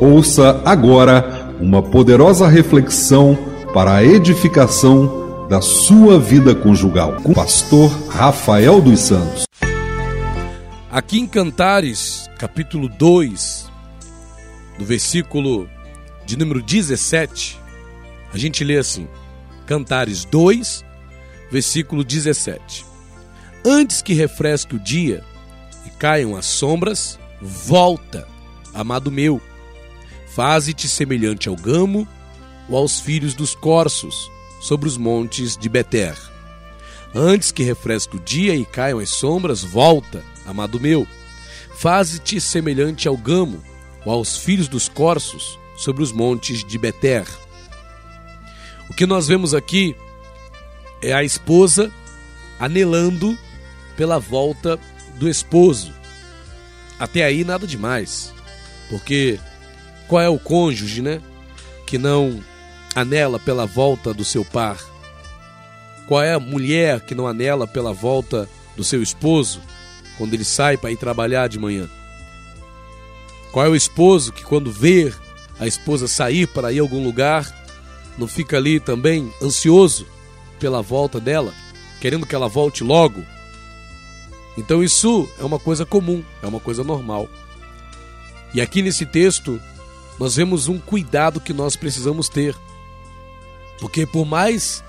Ouça agora uma poderosa reflexão para a edificação da sua vida conjugal com o pastor Rafael dos Santos. Aqui em Cantares, capítulo 2, do versículo de número 17, a gente lê assim: Cantares 2, versículo 17. Antes que refresque o dia e caiam as sombras, volta, amado meu Faze-te semelhante ao gamo ou aos filhos dos corços sobre os montes de Beter. Antes que refresque o dia e caiam as sombras, volta, amado meu. Faze-te semelhante ao gamo ou aos filhos dos corços sobre os montes de Beter. O que nós vemos aqui é a esposa anelando pela volta do esposo. Até aí nada demais, porque qual é o cônjuge, né? Que não anela pela volta do seu par? Qual é a mulher que não anela pela volta do seu esposo quando ele sai para ir trabalhar de manhã? Qual é o esposo que, quando vê a esposa sair para ir a algum lugar, não fica ali também ansioso pela volta dela, querendo que ela volte logo? Então, isso é uma coisa comum, é uma coisa normal. E aqui nesse texto, nós vemos um cuidado que nós precisamos ter. Porque por mais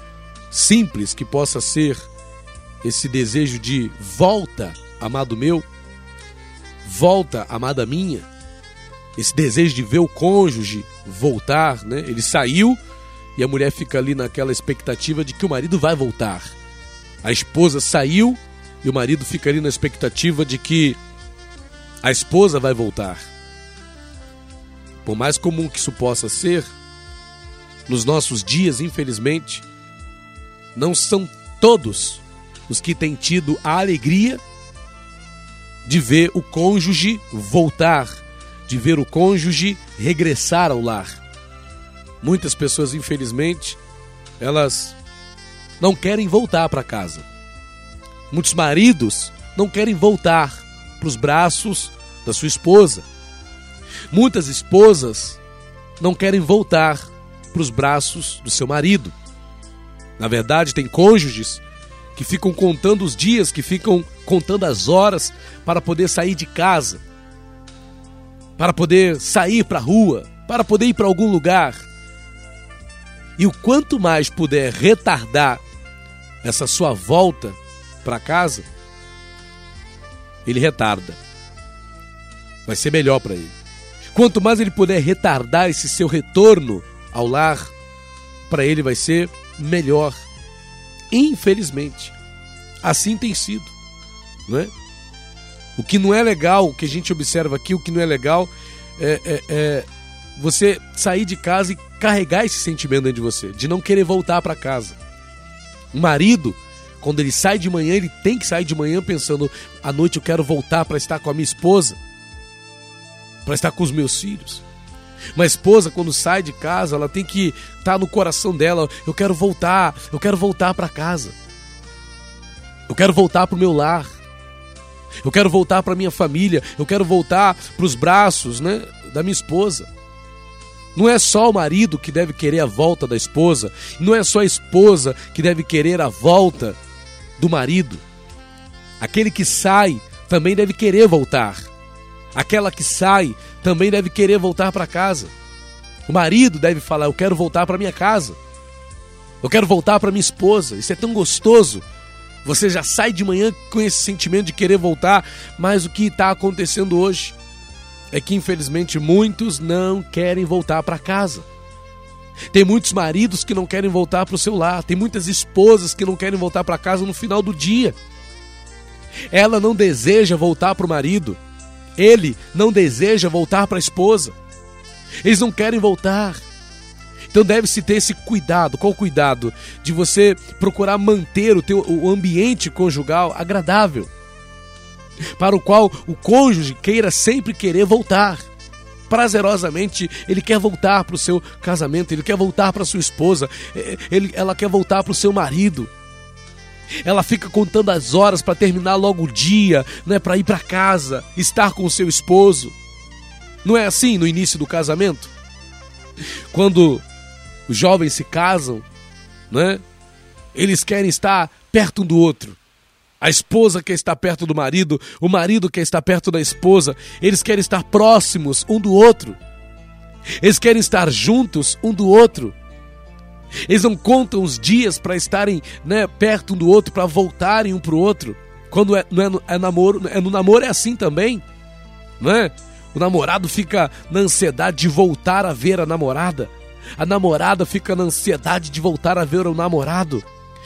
simples que possa ser esse desejo de volta, amado meu, volta, amada minha, esse desejo de ver o cônjuge voltar, né? Ele saiu e a mulher fica ali naquela expectativa de que o marido vai voltar. A esposa saiu e o marido fica ali na expectativa de que a esposa vai voltar. Por mais comum que isso possa ser, nos nossos dias, infelizmente, não são todos os que têm tido a alegria de ver o cônjuge voltar, de ver o cônjuge regressar ao lar. Muitas pessoas, infelizmente, elas não querem voltar para casa. Muitos maridos não querem voltar para os braços da sua esposa. Muitas esposas não querem voltar para os braços do seu marido. Na verdade, tem cônjuges que ficam contando os dias, que ficam contando as horas para poder sair de casa, para poder sair para a rua, para poder ir para algum lugar. E o quanto mais puder retardar essa sua volta para casa, ele retarda. Vai ser melhor para ele. Quanto mais ele puder retardar esse seu retorno ao lar, para ele vai ser melhor. Infelizmente, assim tem sido, não é? O que não é legal, o que a gente observa aqui, o que não é legal é, é, é você sair de casa e carregar esse sentimento dentro de você, de não querer voltar para casa. O marido, quando ele sai de manhã, ele tem que sair de manhã pensando: à noite eu quero voltar para estar com a minha esposa para estar com os meus filhos. Uma esposa, quando sai de casa, ela tem que estar tá no coração dela: eu quero voltar, eu quero voltar para casa. Eu quero voltar para o meu lar. Eu quero voltar para minha família. Eu quero voltar para os braços né, da minha esposa. Não é só o marido que deve querer a volta da esposa. Não é só a esposa que deve querer a volta do marido. Aquele que sai também deve querer voltar. Aquela que sai também deve querer voltar para casa. O marido deve falar: Eu quero voltar para minha casa. Eu quero voltar para minha esposa. Isso é tão gostoso. Você já sai de manhã com esse sentimento de querer voltar, mas o que está acontecendo hoje é que infelizmente muitos não querem voltar para casa. Tem muitos maridos que não querem voltar para o seu lar, tem muitas esposas que não querem voltar para casa no final do dia. Ela não deseja voltar para o marido, ele não deseja voltar para a esposa. Eles não querem voltar. Então deve-se ter esse cuidado. Qual cuidado? De você procurar manter o, teu, o ambiente conjugal agradável. Para o qual o cônjuge queira sempre querer voltar. Prazerosamente, ele quer voltar para o seu casamento, ele quer voltar para sua esposa, ele, ela quer voltar para o seu marido. Ela fica contando as horas para terminar logo o dia, né, para ir para casa, estar com o seu esposo. Não é assim no início do casamento? Quando os jovens se casam, né? Eles querem estar perto um do outro. A esposa quer estar perto do marido, o marido quer estar perto da esposa, eles querem estar próximos um do outro. Eles querem estar juntos um do outro. Eles não contam os dias para estarem né, perto um do outro, para voltarem um para o outro. Quando é, não é, é, namoro, é no namoro é assim também, né? O namorado fica na ansiedade de voltar a ver a namorada. A namorada fica na ansiedade de voltar a ver o namorado,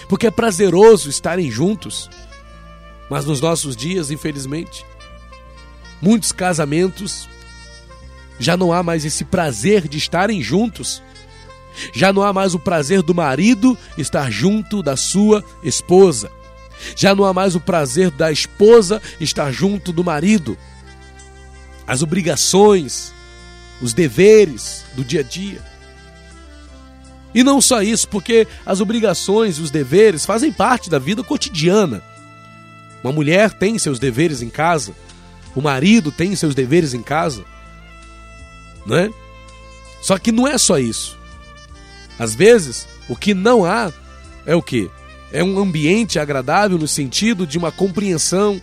porque é prazeroso estarem juntos. Mas nos nossos dias, infelizmente, muitos casamentos já não há mais esse prazer de estarem juntos. Já não há mais o prazer do marido estar junto da sua esposa. Já não há mais o prazer da esposa estar junto do marido. As obrigações, os deveres do dia a dia. E não só isso, porque as obrigações e os deveres fazem parte da vida cotidiana. Uma mulher tem seus deveres em casa, o marido tem seus deveres em casa, né? Só que não é só isso. Às vezes, o que não há é o que? É um ambiente agradável no sentido de uma compreensão,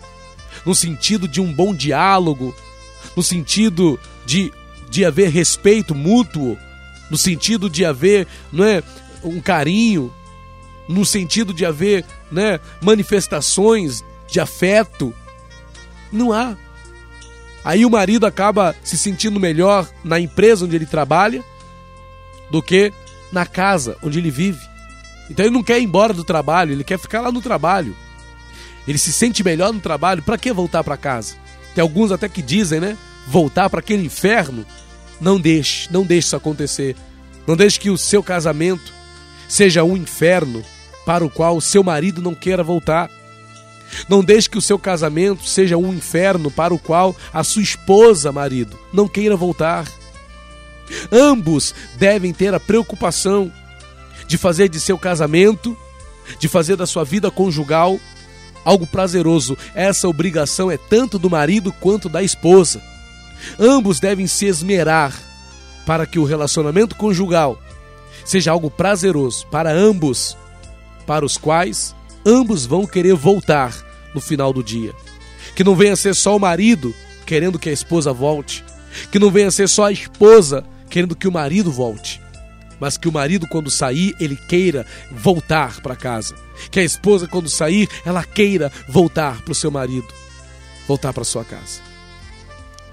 no sentido de um bom diálogo, no sentido de, de haver respeito mútuo, no sentido de haver não é, um carinho, no sentido de haver né, manifestações de afeto. Não há. Aí o marido acaba se sentindo melhor na empresa onde ele trabalha do que na casa onde ele vive. Então ele não quer ir embora do trabalho, ele quer ficar lá no trabalho. Ele se sente melhor no trabalho, para que voltar para casa? Tem alguns até que dizem, né? Voltar para aquele inferno. Não deixe, não deixe isso acontecer. Não deixe que o seu casamento seja um inferno para o qual o seu marido não queira voltar. Não deixe que o seu casamento seja um inferno para o qual a sua esposa, marido, não queira voltar. Ambos devem ter a preocupação de fazer de seu casamento, de fazer da sua vida conjugal algo prazeroso. Essa obrigação é tanto do marido quanto da esposa. Ambos devem se esmerar para que o relacionamento conjugal seja algo prazeroso para ambos, para os quais ambos vão querer voltar no final do dia. Que não venha ser só o marido querendo que a esposa volte, que não venha ser só a esposa querendo que o marido volte, mas que o marido quando sair, ele queira voltar para casa. Que a esposa quando sair, ela queira voltar para o seu marido, voltar para sua casa.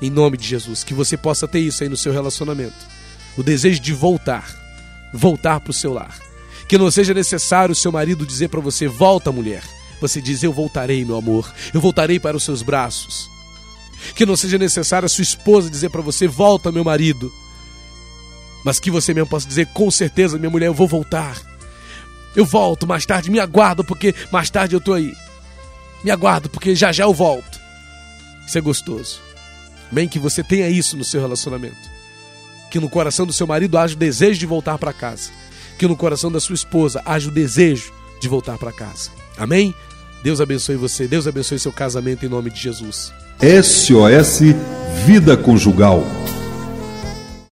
Em nome de Jesus, que você possa ter isso aí no seu relacionamento. O desejo de voltar, voltar para o seu lar que não seja necessário o seu marido dizer para você: volta, mulher. Você diz: eu voltarei, meu amor. Eu voltarei para os seus braços. Que não seja necessário a sua esposa dizer para você: volta, meu marido. Mas que você mesmo possa dizer: com certeza, minha mulher, eu vou voltar. Eu volto mais tarde, me aguardo, porque mais tarde eu tô aí. Me aguardo, porque já já eu volto. Isso é gostoso. Bem que você tenha isso no seu relacionamento. Que no coração do seu marido haja o desejo de voltar para casa que no coração da sua esposa haja o desejo de voltar para casa. Amém? Deus abençoe você, Deus abençoe seu casamento em nome de Jesus. SOS Vida Conjugal.